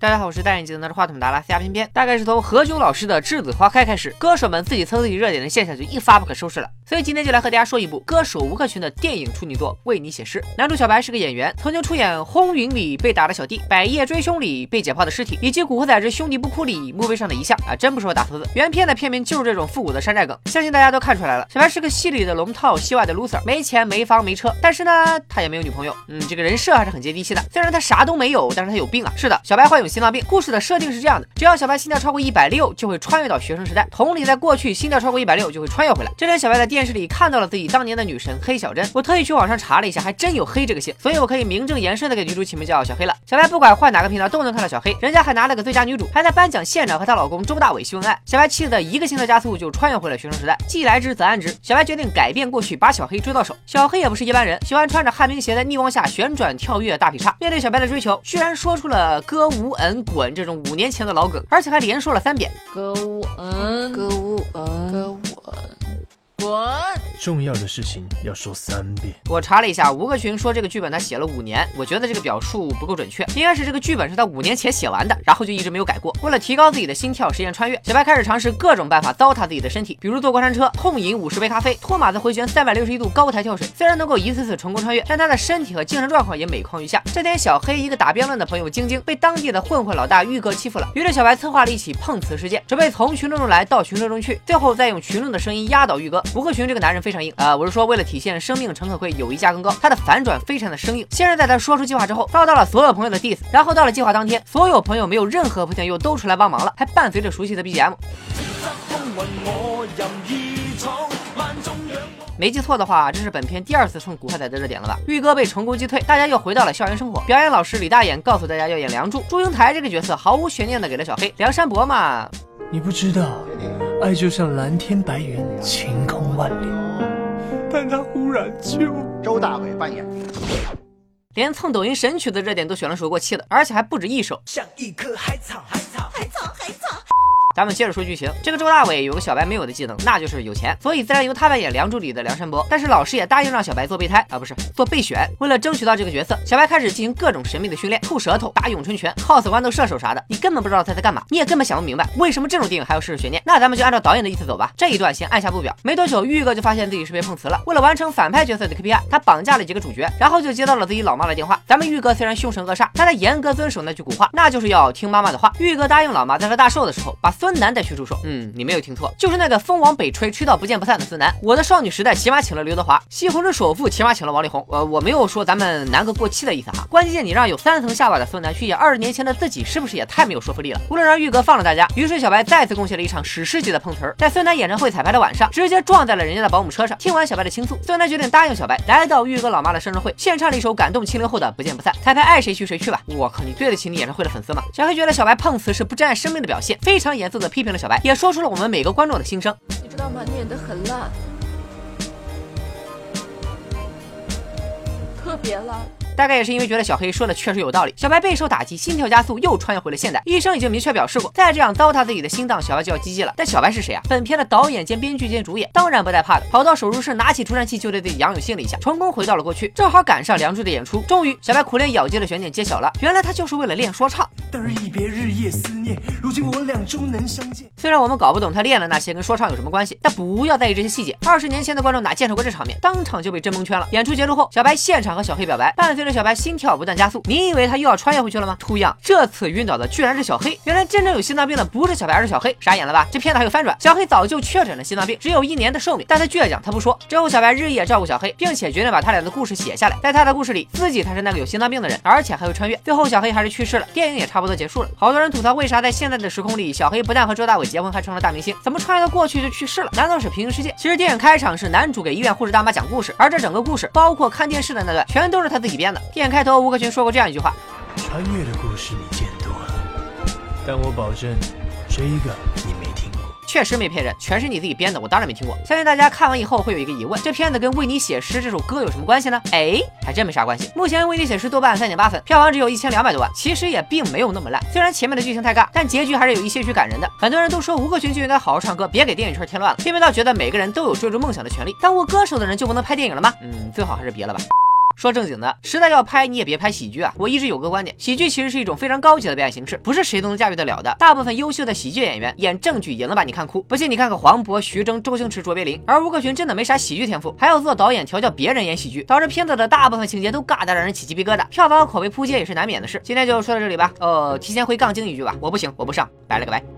大家好，我是戴眼镜拿着话筒的阿拉斯加偏偏。大概是从何炅老师的《栀子花开》开始，歌手们自己蹭自己热点的现象就一发不可收拾了。所以今天就来和大家说一部歌手吴克群的电影处女作《为你写诗》。男主小白是个演员，曾经出演《轰云》里被打的小弟，《百夜追凶》里被解剖的尸体，以及《古惑仔之兄弟不哭》里墓碑上的遗像啊，真不是我打错字。原片的片名就是这种复古的山寨梗，相信大家都看出来了。小白是个戏里的龙套，戏外的 loser，没钱没房没车，但是呢，他也没有女朋友。嗯，这个人设还是很接地气的。虽然他啥都没有，但是他有病啊。是的，小白患有心脏病。故事的设定是这样的：只要小白心跳超过一百六，就会穿越到学生时代。同理，在过去心跳超过一百六就会穿越回来。这天，小白在电视里看到了自己当年的女神黑小珍。我特意去网上查了一下，还真有黑这个姓，所以我可以名正言顺的给女主起名叫小黑了。小白不管换哪个频道都能看到小黑，人家还拿了个最佳女主，还在颁奖现场和她老公周大伟秀恩爱。小白气得一个心跳加速就穿越回了学生时代。既来之则安之，小白决定改变过去，把小黑追到手。小黑也不是一般人，喜欢穿着旱冰鞋在逆光下旋转跳跃大劈叉。面对小白的追求，居然说出了歌无恩滚这种五年前的老梗，而且还连说了三遍。滚！重要的事情要说三遍。我查了一下，吴克群说这个剧本他写了五年，我觉得这个表述不够准确，应该是这个剧本是他五年前写完的，然后就一直没有改过。为了提高自己的心跳，实现穿越，小白开始尝试各种办法糟蹋自己的身体，比如坐过山车、痛饮五十杯咖啡、托马斯回旋三百六十一度高台跳水。虽然能够一次次成功穿越，但他的身体和精神状况也每况愈下。这天，小黑一个打辩论的朋友晶晶被当地的混混老大玉哥欺负了，于是小白策划了一起碰瓷事件，准备从群众中来到群众中去，最后再用群众的声音压倒玉哥。吴克群这个男人非非常硬啊、我是说为了体现生命诚可贵，友谊价更高，他的反转非常的生硬。先是在他说出计划之后，遭到了所有朋友的 diss，然后到了计划当天，所有朋友没有任何铺垫又都出来帮忙了，还伴随着熟悉的 BGM。没记错的话，这是本片第二次蹭古惑仔的热点了吧？玉哥被成功击退，大家又回到了校园生活。表演老师李大眼告诉大家要演梁祝，祝英台这个角色毫无悬念的给了小黑。梁山伯嘛，你不知道，爱就像蓝天白云，晴空万里，但他忽然就……周大伟扮演。连蹭抖音神曲的热点都选了首过气的，而且还不止一首。像一棵海草，海草，海草，海草。咱们接着说剧情，这个周大伟有个小白没有的技能，那就是有钱，所以自然由他扮演《梁祝》里的梁山伯。但是老师也答应让小白做备胎啊，不是做备选。为了争取到这个角色，小白开始进行各种神秘的训练，吐舌头、打咏春拳、cos 豌豆射手啥的，你根本不知道他在干嘛，你也根本想不明白为什么这种电影还要设置悬念。那咱们就按照导演的意思走吧，这一段先按下不表。没多久，玉哥就发现自己是被碰瓷了。为了完成反派角色的 KPI，他绑架了几个主角，然后就接到了自己老妈的电话。咱们玉哥虽然凶神恶煞，但他严格遵守那句古话，那就是要听妈妈的话。玉哥答应老妈，在他大寿的时候把孙楠带去出手。嗯，你没有听错，就是那个风往北吹，吹到不见不散的孙楠。我的少女时代起码请了刘德华，西红柿首富起码请了王力宏。呃，我没有说咱们南哥过气的意思哈。关键你让有三层下巴的孙楠去演二十年前的自己，是不是也太没有说服力了？为了让玉哥放了大家，于是小白再次贡献了一场史诗级的碰瓷儿，在孙楠演唱会彩排的晚上，直接撞在了人家的保姆车上。听完小白的倾诉，孙楠决定答应小白，来到玉哥老妈的生日会，献唱了一首感动七零后的《不见不散》。彩排爱谁去谁去吧。我靠，你对得起你演唱会的粉丝吗？小黑觉得小白碰瓷是不珍爱生命的表现，非常严肃的批评了小白，也说出了我们每个观众的心声。你知道吗？你演的很烂，特别烂。大概也是因为觉得小黑说的确实有道理，小白备受打击，心跳加速，又穿越回了现代。医生已经明确表示过，再这样糟蹋自己的心脏，小白就要 GG 了。但小白是谁啊？本片的导演兼编剧兼主演，当然不带怕的，跑到手术室拿起除颤器就对自己杨永信了一下，成功回到了过去，正好赶上梁祝的演出。终于，小白苦练咬肌的悬念揭晓了，原来他就是为了练说唱。但是一别日夜思念，如今我俩终能相见。虽然我们搞不懂他练的那些跟说唱有什么关系，但不要在意这些细节。二十年前的观众哪见识过这场面，当场就被震蒙圈了。演出结束后，小白现场和小黑表白，伴随着小白心跳不断加速。你以为他又要穿越回去了吗？图样，这次晕倒的居然是小黑。原来真正有心脏病的不是小白，而是小黑。傻眼了吧？这片子还有翻转，小黑早就确诊了心脏病，只有一年的寿命，但他倔强，他不说。之后小白日夜照顾小黑，并且决定把他俩的故事写下来。在他的故事里，自己才是那个有心脏病的人，而且还会穿越。最后小黑还是去世了，电影也差不多结束了。好多人吐槽，为啥在现在的时空里，小黑不但和周大伟结婚，还成了大明星？怎么穿越到过去就去世了？难道是平行世界？其实电影开场是男主给医院护士大妈讲故事，而这整个故事，包括看电视的那段，全都是他自己编的。电影开头，吴克群说过这样一句话。穿越的故事你见多了，但我保证，这个你没听过。确实没骗人，全是你自己编的，我当然没听过。相信大家看完以后会有一个疑问：这片子跟《为你写诗》这首歌有什么关系呢？哎，还真没啥关系。目前《为你写诗》豆瓣三点八分，票房只有一千两百多万，其实也并没有那么烂。虽然前面的剧情太尬，但结局还是有一些许感人的。很多人都说吴克群就应该好好唱歌，别给电影圈添乱了。偏偏倒觉得每个人都有追逐梦想的权利。当过歌手的人就不能拍电影了吗？嗯，最好还是别了吧。说正经的，实在要拍，你也别拍喜剧啊！我一直有个观点，喜剧其实是一种非常高级的表演形式，不是谁都能驾驭得了的。大部分优秀的喜剧演员演正剧也能把你看哭，不信你看看黄渤、徐峥、周星驰、卓别林。而吴克群真的没啥喜剧天赋，还要做导演调教别人演喜剧，导致片子的大部分情节都尬得让人起鸡皮疙瘩，票房口碑扑街也是难免的事。今天就说到这里吧。呃，提前回杠精一句吧，我不行，我不上，拜了个拜。